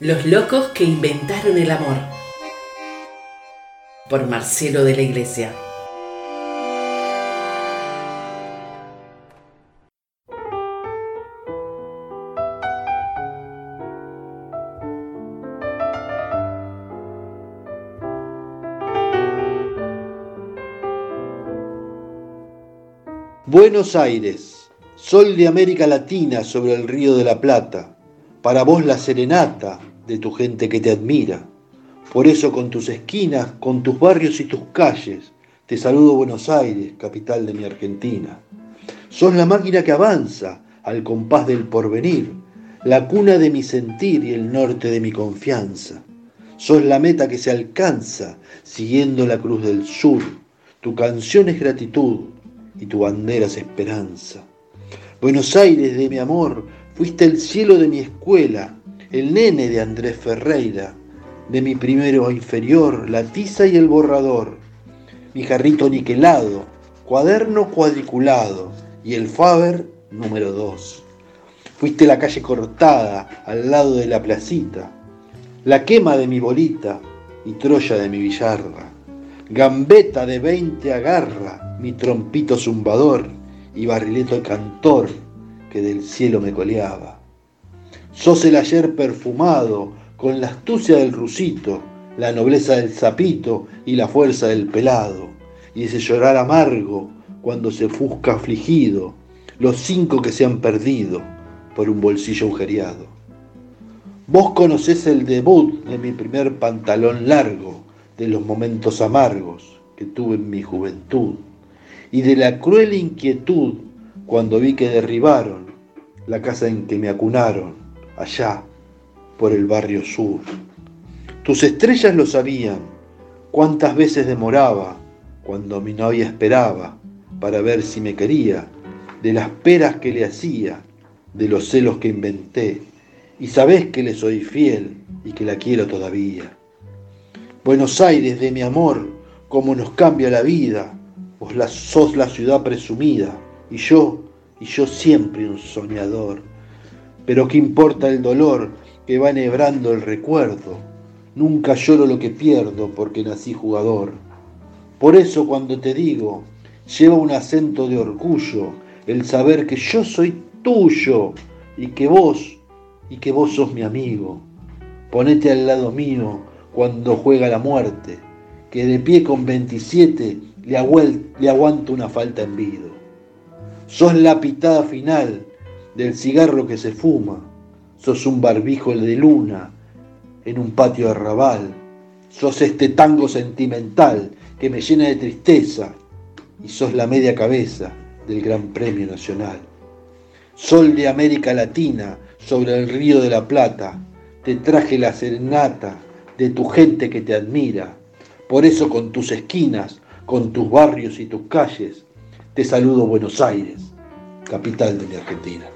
Los locos que inventaron el amor. Por Marcelo de la Iglesia. Buenos Aires, sol de América Latina sobre el río de la Plata, para vos la serenata de tu gente que te admira. Por eso con tus esquinas, con tus barrios y tus calles, te saludo Buenos Aires, capital de mi Argentina. Sos la máquina que avanza al compás del porvenir, la cuna de mi sentir y el norte de mi confianza. Sos la meta que se alcanza siguiendo la cruz del sur. Tu canción es gratitud y tu bandera es esperanza. Buenos Aires de mi amor, fuiste el cielo de mi escuela, el nene de Andrés Ferreira, de mi primero inferior, la tiza y el borrador, mi jarrito niquelado, cuaderno cuadriculado y el Faber número dos. Fuiste la calle cortada al lado de la placita, la quema de mi bolita y Troya de mi billarda, gambeta de veinte agarra mi trompito zumbador y barrileto cantor que del cielo me coleaba. Sos el ayer perfumado, con la astucia del rusito, la nobleza del sapito y la fuerza del pelado, y ese llorar amargo cuando se fusca afligido, los cinco que se han perdido por un bolsillo agujereado. Vos conocés el debut de mi primer pantalón largo, de los momentos amargos que tuve en mi juventud, y de la cruel inquietud cuando vi que derribaron la casa en que me acunaron allá por el barrio sur. Tus estrellas lo sabían, cuántas veces demoraba cuando mi novia esperaba para ver si me quería, de las peras que le hacía, de los celos que inventé, y sabés que le soy fiel y que la quiero todavía. Buenos Aires de mi amor, cómo nos cambia la vida, vos la, sos la ciudad presumida, y yo, y yo siempre un soñador pero qué importa el dolor que va enhebrando el recuerdo. Nunca lloro lo que pierdo porque nací jugador. Por eso cuando te digo, lleva un acento de orgullo el saber que yo soy tuyo y que vos, y que vos sos mi amigo. Ponete al lado mío cuando juega la muerte, que de pie con 27 le, aguanto una falta en vido. Sos la pitada final del cigarro que se fuma, sos un barbijo de luna en un patio arrabal, sos este tango sentimental que me llena de tristeza y sos la media cabeza del Gran Premio Nacional. Sol de América Latina sobre el río de la Plata, te traje la serenata de tu gente que te admira. Por eso con tus esquinas, con tus barrios y tus calles, te saludo Buenos Aires, capital de mi Argentina.